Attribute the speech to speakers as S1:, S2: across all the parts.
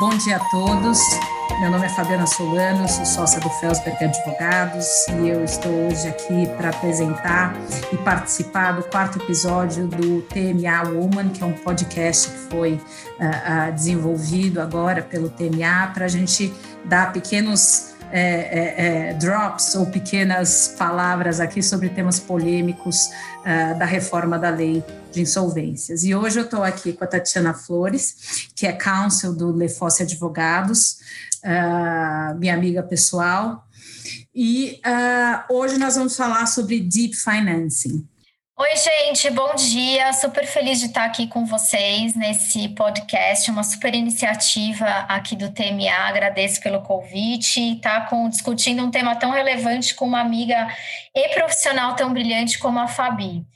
S1: Bom dia a todos. Meu nome é Fabiana Solano, sou sócia do Felsberg Advogados e eu estou hoje aqui para apresentar e participar do quarto episódio do TMA Woman, que é um podcast que foi uh, uh, desenvolvido agora pelo TMA para a gente dar pequenos é, é, é, drops ou pequenas palavras aqui sobre temas polêmicos uh, da reforma da lei de insolvências. E hoje eu estou aqui com a Tatiana Flores, que é counsel do Lefosse Advogados, uh, minha amiga pessoal. E uh, hoje nós vamos falar sobre deep financing.
S2: Oi, gente, bom dia. Super feliz de estar aqui com vocês nesse podcast, uma super iniciativa aqui do TMA. Agradeço pelo convite. Tá com discutindo um tema tão relevante com uma amiga e profissional tão brilhante como a Fabi.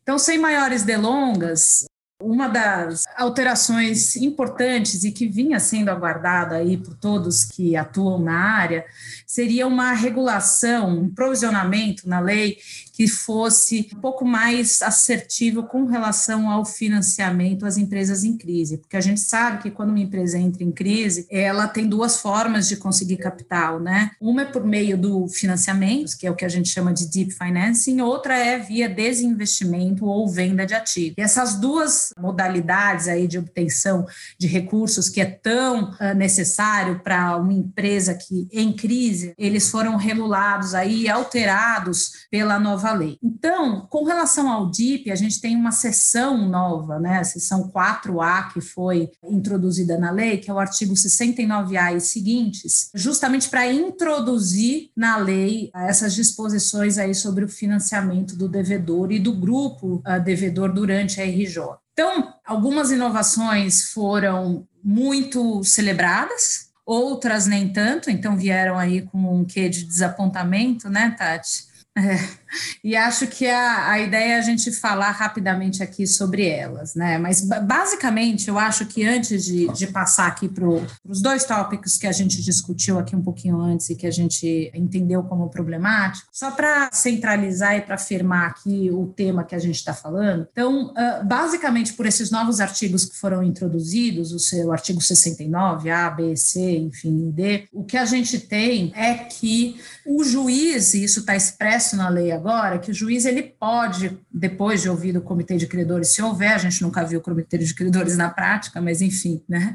S1: Então, sem maiores delongas, uma das alterações importantes e que vinha sendo aguardada aí por todos que atuam na área seria uma regulação, um provisionamento na lei que fosse um pouco mais assertivo com relação ao financiamento às empresas em crise, porque a gente sabe que quando uma empresa entra em crise, ela tem duas formas de conseguir capital, né? Uma é por meio do financiamento, que é o que a gente chama de deep financing, outra é via desinvestimento ou venda de ativos. E essas duas modalidades aí de obtenção de recursos que é tão uh, necessário para uma empresa que em crise, eles foram regulados aí, alterados pela nova nova lei. Então, com relação ao DIP, a gente tem uma seção nova, né, a seção 4A, que foi introduzida na lei, que é o artigo 69A e seguintes, justamente para introduzir na lei essas disposições aí sobre o financiamento do devedor e do grupo uh, devedor durante a RJ. Então, algumas inovações foram muito celebradas, outras nem tanto, então vieram aí com um quê de desapontamento, né, Tati? É, e acho que a, a ideia é a gente falar rapidamente aqui sobre elas, né? Mas basicamente eu acho que antes de, de passar aqui para os dois tópicos que a gente discutiu aqui um pouquinho antes e que a gente entendeu como problemático, só para centralizar e para afirmar aqui o tema que a gente está falando. Então, basicamente, por esses novos artigos que foram introduzidos, o seu artigo 69, A, B, C, enfim, D, o que a gente tem é que o juiz, e isso está expresso na lei agora que o juiz ele pode, depois de ouvir o comitê de credores, se houver, a gente nunca viu o comitê de credores na prática, mas enfim, né?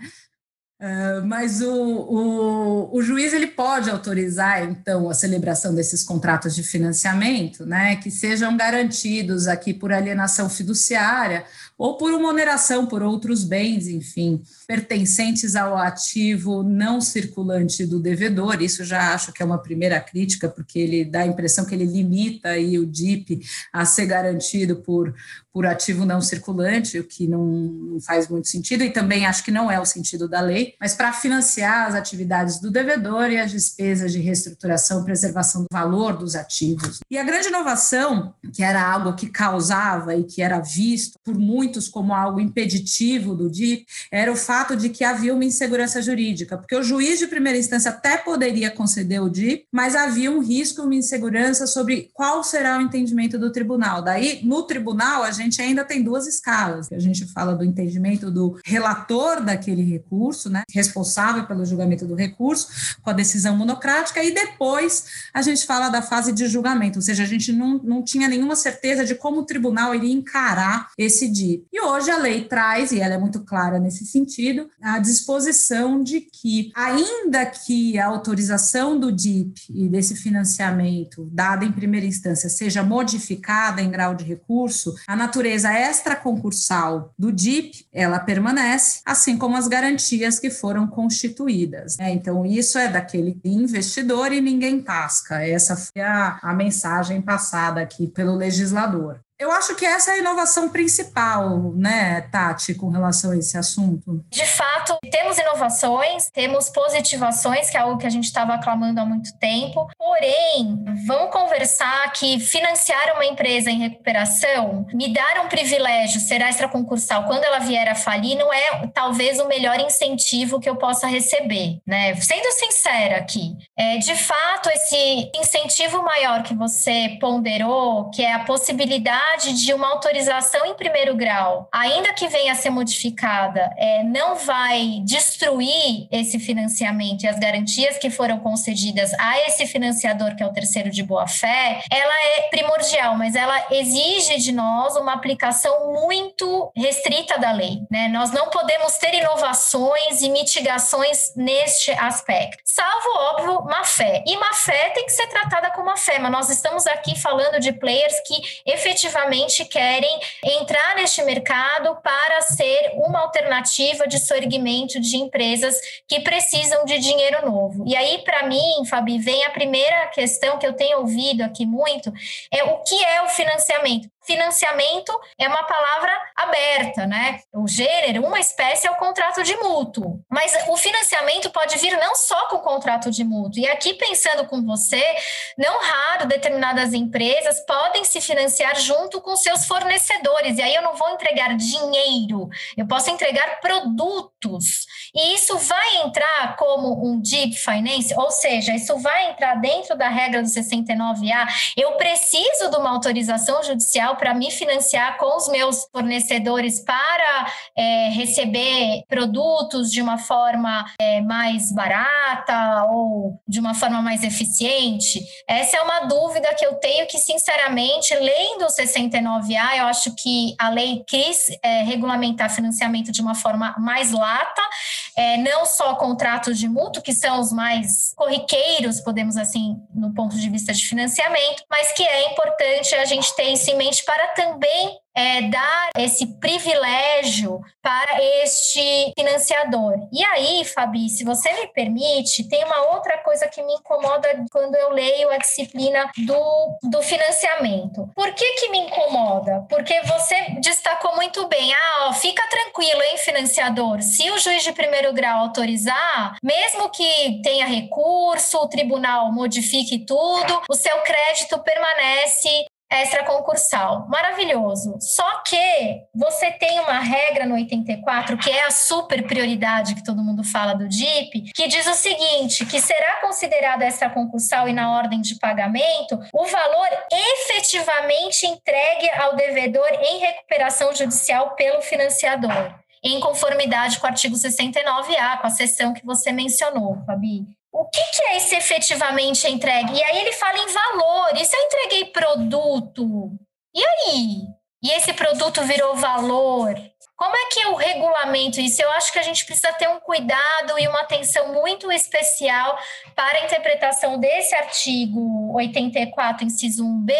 S1: Uh, mas o, o, o, juiz ele pode autorizar então a celebração desses contratos de financiamento, né, que sejam garantidos aqui por alienação fiduciária ou por uma oneração por outros bens, enfim, pertencentes ao ativo não circulante do devedor. Isso já acho que é uma primeira crítica, porque ele dá a impressão que ele limita aí o DIP a ser garantido por, por ativo não circulante, o que não, não faz muito sentido, e também acho que não é o sentido da lei, mas para financiar as atividades do devedor e as despesas de reestruturação, preservação do valor dos ativos. E a grande inovação, que era algo que causava e que era visto por muitos como algo impeditivo do DIP era o fato de que havia uma insegurança jurídica, porque o juiz de primeira instância até poderia conceder o DIP, mas havia um risco, uma insegurança sobre qual será o entendimento do tribunal. Daí, no tribunal, a gente ainda tem duas escalas. A gente fala do entendimento do relator daquele recurso, né, responsável pelo julgamento do recurso, com a decisão monocrática, e depois a gente fala da fase de julgamento, ou seja, a gente não, não tinha nenhuma certeza de como o tribunal iria encarar esse DIP. E hoje a lei traz, e ela é muito clara nesse sentido, a disposição de que, ainda que a autorização do DIP e desse financiamento dada em primeira instância seja modificada em grau de recurso, a natureza extraconcursal do DIP, ela permanece, assim como as garantias que foram constituídas. Né? Então, isso é daquele investidor e ninguém tasca. Essa foi a, a mensagem passada aqui pelo legislador. Eu acho que essa é a inovação principal, né, Tati, com relação a esse assunto.
S2: De fato, temos inovações, temos positivações, que é algo que a gente estava aclamando há muito tempo. Porém, vamos conversar que financiar uma empresa em recuperação, me dar um privilégio, ser extraconcursal quando ela vier a falir, não é talvez o melhor incentivo que eu possa receber, né? Sendo sincera aqui, é, de fato, esse incentivo maior que você ponderou, que é a possibilidade possibilidade de uma autorização em primeiro grau, ainda que venha a ser modificada, é, não vai destruir esse financiamento e as garantias que foram concedidas a esse financiador, que é o terceiro de boa-fé, ela é primordial, mas ela exige de nós uma aplicação muito restrita da lei. Né? Nós não podemos ter inovações e mitigações neste aspecto, salvo, óbvio, má fé. E má fé tem que ser tratada como má fé, mas nós estamos aqui falando de players que efetivamente querem entrar neste mercado para ser uma alternativa de soerguimento de empresas que precisam de dinheiro novo. E aí, para mim, Fabi, vem a primeira questão que eu tenho ouvido aqui muito, é o que é o financiamento? Financiamento é uma palavra aberta, né? O gênero, uma espécie é o contrato de mútuo. Mas o financiamento pode vir não só com o contrato de mútuo. E aqui, pensando com você, não raro determinadas empresas podem se financiar junto com seus fornecedores. E aí eu não vou entregar dinheiro, eu posso entregar produtos. E isso vai entrar como um deep finance, ou seja, isso vai entrar dentro da regra do 69A. Eu preciso de uma autorização judicial para me financiar com os meus fornecedores para é, receber produtos de uma forma é, mais barata ou de uma forma mais eficiente? Essa é uma dúvida que eu tenho que, sinceramente, lendo o 69A, eu acho que a lei quis é, regulamentar financiamento de uma forma mais lata, é, não só contratos de mútuo, que são os mais corriqueiros, podemos assim, no ponto de vista de financiamento, mas que é importante a gente ter isso em mente para também é, dar esse privilégio para este financiador. E aí, Fabi, se você me permite, tem uma outra coisa que me incomoda quando eu leio a disciplina do, do financiamento. Por que, que me incomoda? Porque você destacou muito bem, ah, ó, fica tranquilo, hein, financiador, se o juiz de primeiro grau autorizar, mesmo que tenha recurso, o tribunal modifique tudo, o seu crédito permanece extra concursal. Maravilhoso. Só que você tem uma regra no 84, que é a super prioridade que todo mundo fala do DIP, que diz o seguinte, que será considerada extra concursal e na ordem de pagamento o valor efetivamente entregue ao devedor em recuperação judicial pelo financiador. Em conformidade com o artigo 69A, com a seção que você mencionou, Fabi o que, que, é esse efetivamente entregue? E aí ele fala em valor. E se eu entreguei produto? E aí? E esse produto virou valor? Como é que é o regulamento isso? Eu acho que a gente precisa ter um cuidado e uma atenção muito especial para a interpretação desse artigo 84, inciso 1b,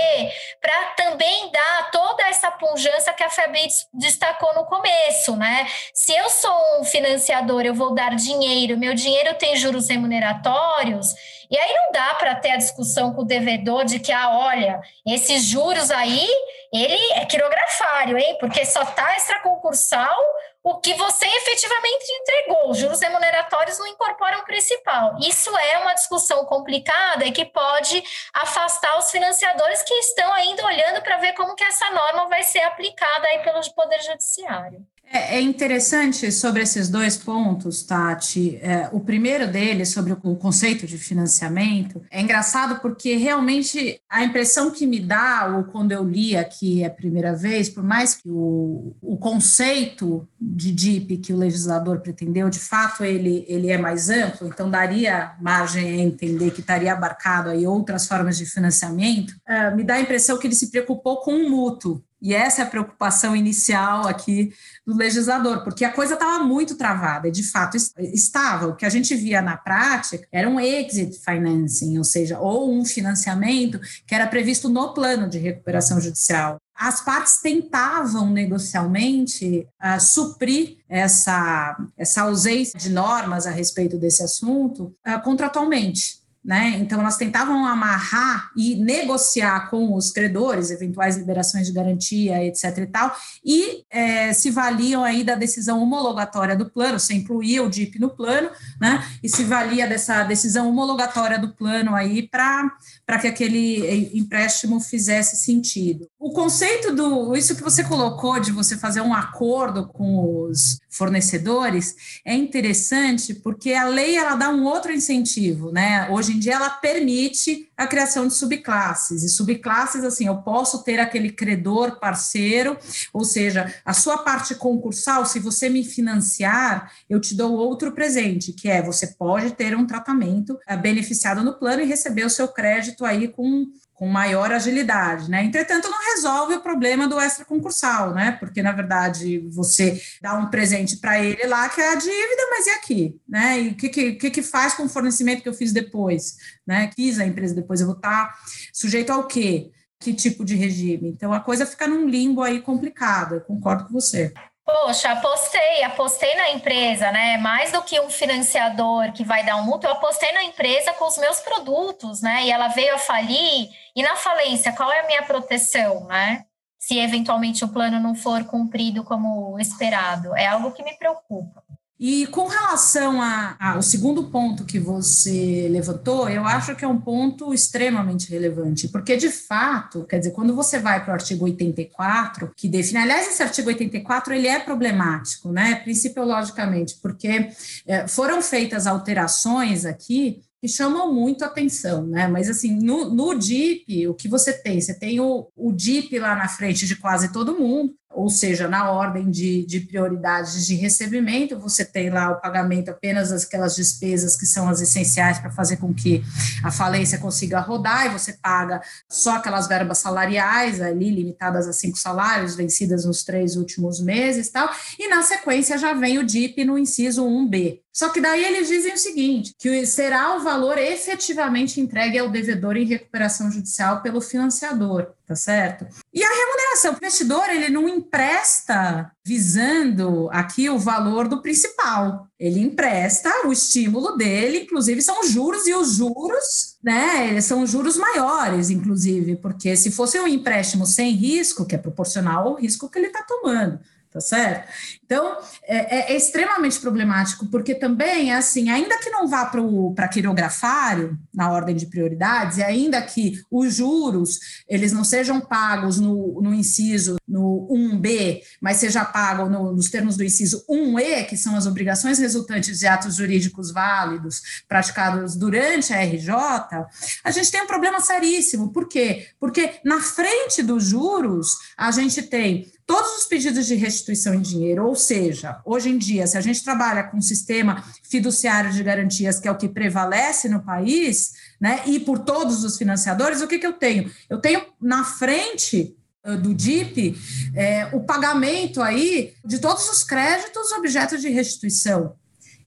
S2: para também dar toda essa pujança que a Fabi destacou no começo, né? Se eu sou um financiador, eu vou dar dinheiro, meu dinheiro tem juros remuneratórios, e aí não dá para ter a discussão com o devedor de que, ah, olha, esses juros aí, ele é quirografário, hein? Porque só está extraconcursal o que você efetivamente entregou. Os juros remuneratórios não incorporam o principal. Isso é uma discussão complicada e que pode afastar os financiadores que estão ainda olhando para ver como que essa norma vai ser aplicada aí pelo Poder Judiciário.
S1: É, é interessante sobre esses dois pontos, Tati. É, o primeiro deles, sobre o conceito de financiamento, é engraçado porque realmente a impressão que me dá, ou quando eu li aqui a primeira vez, por mais que o, o conceito de DIP que o legislador pretendeu, de fato, ele, ele é mais amplo, então daria margem a entender que estaria abarcado aí outras formas de financiamento, é, me dá a impressão que ele se preocupou com o mútuo, e essa é a preocupação inicial aqui do legislador, porque a coisa estava muito travada, e de fato estava. O que a gente via na prática era um exit financing, ou seja, ou um financiamento que era previsto no plano de recuperação judicial. As partes tentavam negocialmente uh, suprir essa, essa ausência de normas a respeito desse assunto uh, contratualmente. Né? Então, elas tentavam amarrar e negociar com os credores eventuais liberações de garantia, etc. e tal, e é, se valiam aí da decisão homologatória do plano, você incluía o DIP no plano, né? E se valia dessa decisão homologatória do plano aí para que aquele empréstimo fizesse sentido. O conceito do, isso que você colocou de você fazer um acordo com os fornecedores é interessante porque a lei ela dá um outro incentivo, né? Hoje em dia ela permite a criação de subclasses. E subclasses, assim, eu posso ter aquele credor parceiro, ou seja, a sua parte concursal, se você me financiar, eu te dou outro presente, que é você pode ter um tratamento eh, beneficiado no plano e receber o seu crédito aí com com maior agilidade, né? Entretanto, não resolve o problema do extra concursal, né? Porque na verdade você dá um presente para ele lá que é a dívida, mas e aqui, né? E o que, que, que faz com o fornecimento que eu fiz depois, né? Quis a empresa depois, eu vou estar sujeito ao quê? Que tipo de regime? Então a coisa fica num limbo aí complicado. Eu concordo com você.
S2: Poxa, apostei, apostei na empresa, né? Mais do que um financiador que vai dar um mútuo, eu apostei na empresa com os meus produtos, né? E ela veio a falir. E na falência, qual é a minha proteção, né? Se eventualmente o plano não for cumprido como esperado. É algo que me preocupa.
S1: E com relação ao segundo ponto que você levantou, eu acho que é um ponto extremamente relevante, porque de fato, quer dizer, quando você vai para o artigo 84, que define, aliás, esse artigo 84 ele é problemático, né, principiologicamente, porque é, foram feitas alterações aqui que chamam muito atenção, né? Mas assim, no, no DIP, o que você tem? Você tem o, o DIP lá na frente de quase todo mundo, ou seja, na ordem de, de prioridades de recebimento, você tem lá o pagamento apenas aquelas despesas que são as essenciais para fazer com que a falência consiga rodar, e você paga só aquelas verbas salariais ali, limitadas a cinco salários, vencidas nos três últimos meses tal, e na sequência já vem o DIP no inciso 1B. Só que daí eles dizem o seguinte, que será o valor efetivamente entregue ao devedor em recuperação judicial pelo financiador, tá certo? E a remuneração, o investidor, ele não empresta visando aqui o valor do principal. Ele empresta o estímulo dele, inclusive são juros, e os juros, né, eles são juros maiores, inclusive, porque se fosse um empréstimo sem risco, que é proporcional ao risco que ele está tomando tá certo? Então, é, é, é, extremamente problemático, porque também, é assim, ainda que não vá para quirografário, na ordem de prioridades, e ainda que os juros, eles não sejam pagos no, no inciso, no 1B, mas seja pago no, nos termos do inciso 1E, que são as obrigações resultantes de atos jurídicos válidos praticados durante a RJ, a gente tem um problema seríssimo. Por quê? Porque na frente dos juros, a gente tem todos os pedidos de restituição em dinheiro, ou seja, hoje em dia, se a gente trabalha com um sistema fiduciário de garantias, que é o que prevalece no país, né, e por todos os financiadores, o que, que eu tenho? Eu tenho na frente uh, do DIP é, o pagamento aí de todos os créditos objeto de restituição.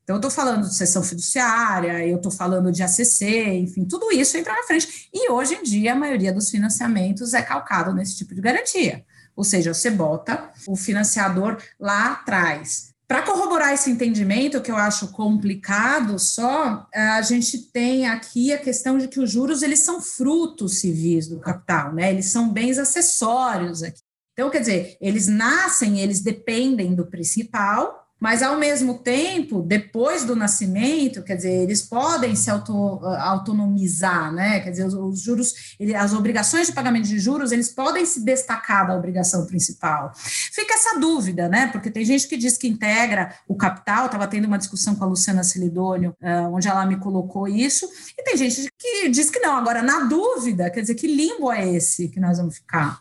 S1: Então, eu estou falando de sessão fiduciária, eu estou falando de ACC, enfim, tudo isso entra na frente. E hoje em dia, a maioria dos financiamentos é calcado nesse tipo de garantia. Ou seja, você bota o financiador lá atrás. Para corroborar esse entendimento, que eu acho complicado só, a gente tem aqui a questão de que os juros eles são frutos civis do capital, né? Eles são bens acessórios aqui. Então, quer dizer, eles nascem, eles dependem do principal, mas ao mesmo tempo, depois do nascimento, quer dizer, eles podem se auto, autonomizar, né? Quer dizer, os, os juros, ele, as obrigações de pagamento de juros, eles podem se destacar da obrigação principal. Fica essa dúvida, né? Porque tem gente que diz que integra o capital, estava tendo uma discussão com a Luciana Celidônio, uh, onde ela me colocou isso, e tem gente que diz que não. Agora, na dúvida, quer dizer, que limbo é esse que nós vamos ficar?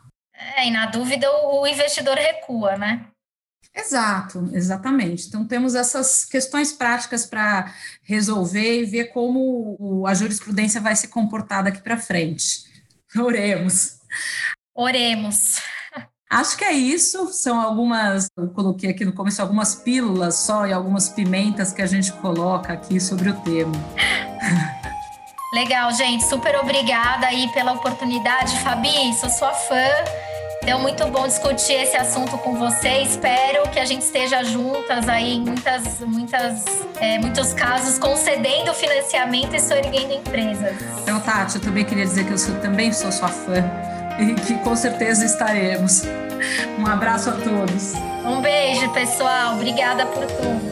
S2: É, e na dúvida o investidor recua, né?
S1: Exato, exatamente. Então, temos essas questões práticas para resolver e ver como a jurisprudência vai se comportar daqui para frente. Oremos.
S2: Oremos.
S1: Acho que é isso. São algumas, eu coloquei aqui no começo algumas pílulas só e algumas pimentas que a gente coloca aqui sobre o tema.
S2: Legal, gente. Super obrigada aí pela oportunidade, Fabi. Sou sua fã. Deu muito bom discutir esse assunto com você. Espero que a gente esteja juntas aí em muitas, muitas, é, muitos casos, concedendo financiamento e sorrindo empresas.
S1: Então, Tati, eu também queria dizer que eu sou, também sou sua fã e que com certeza estaremos. Um abraço a todos.
S2: Um beijo, pessoal. Obrigada por tudo.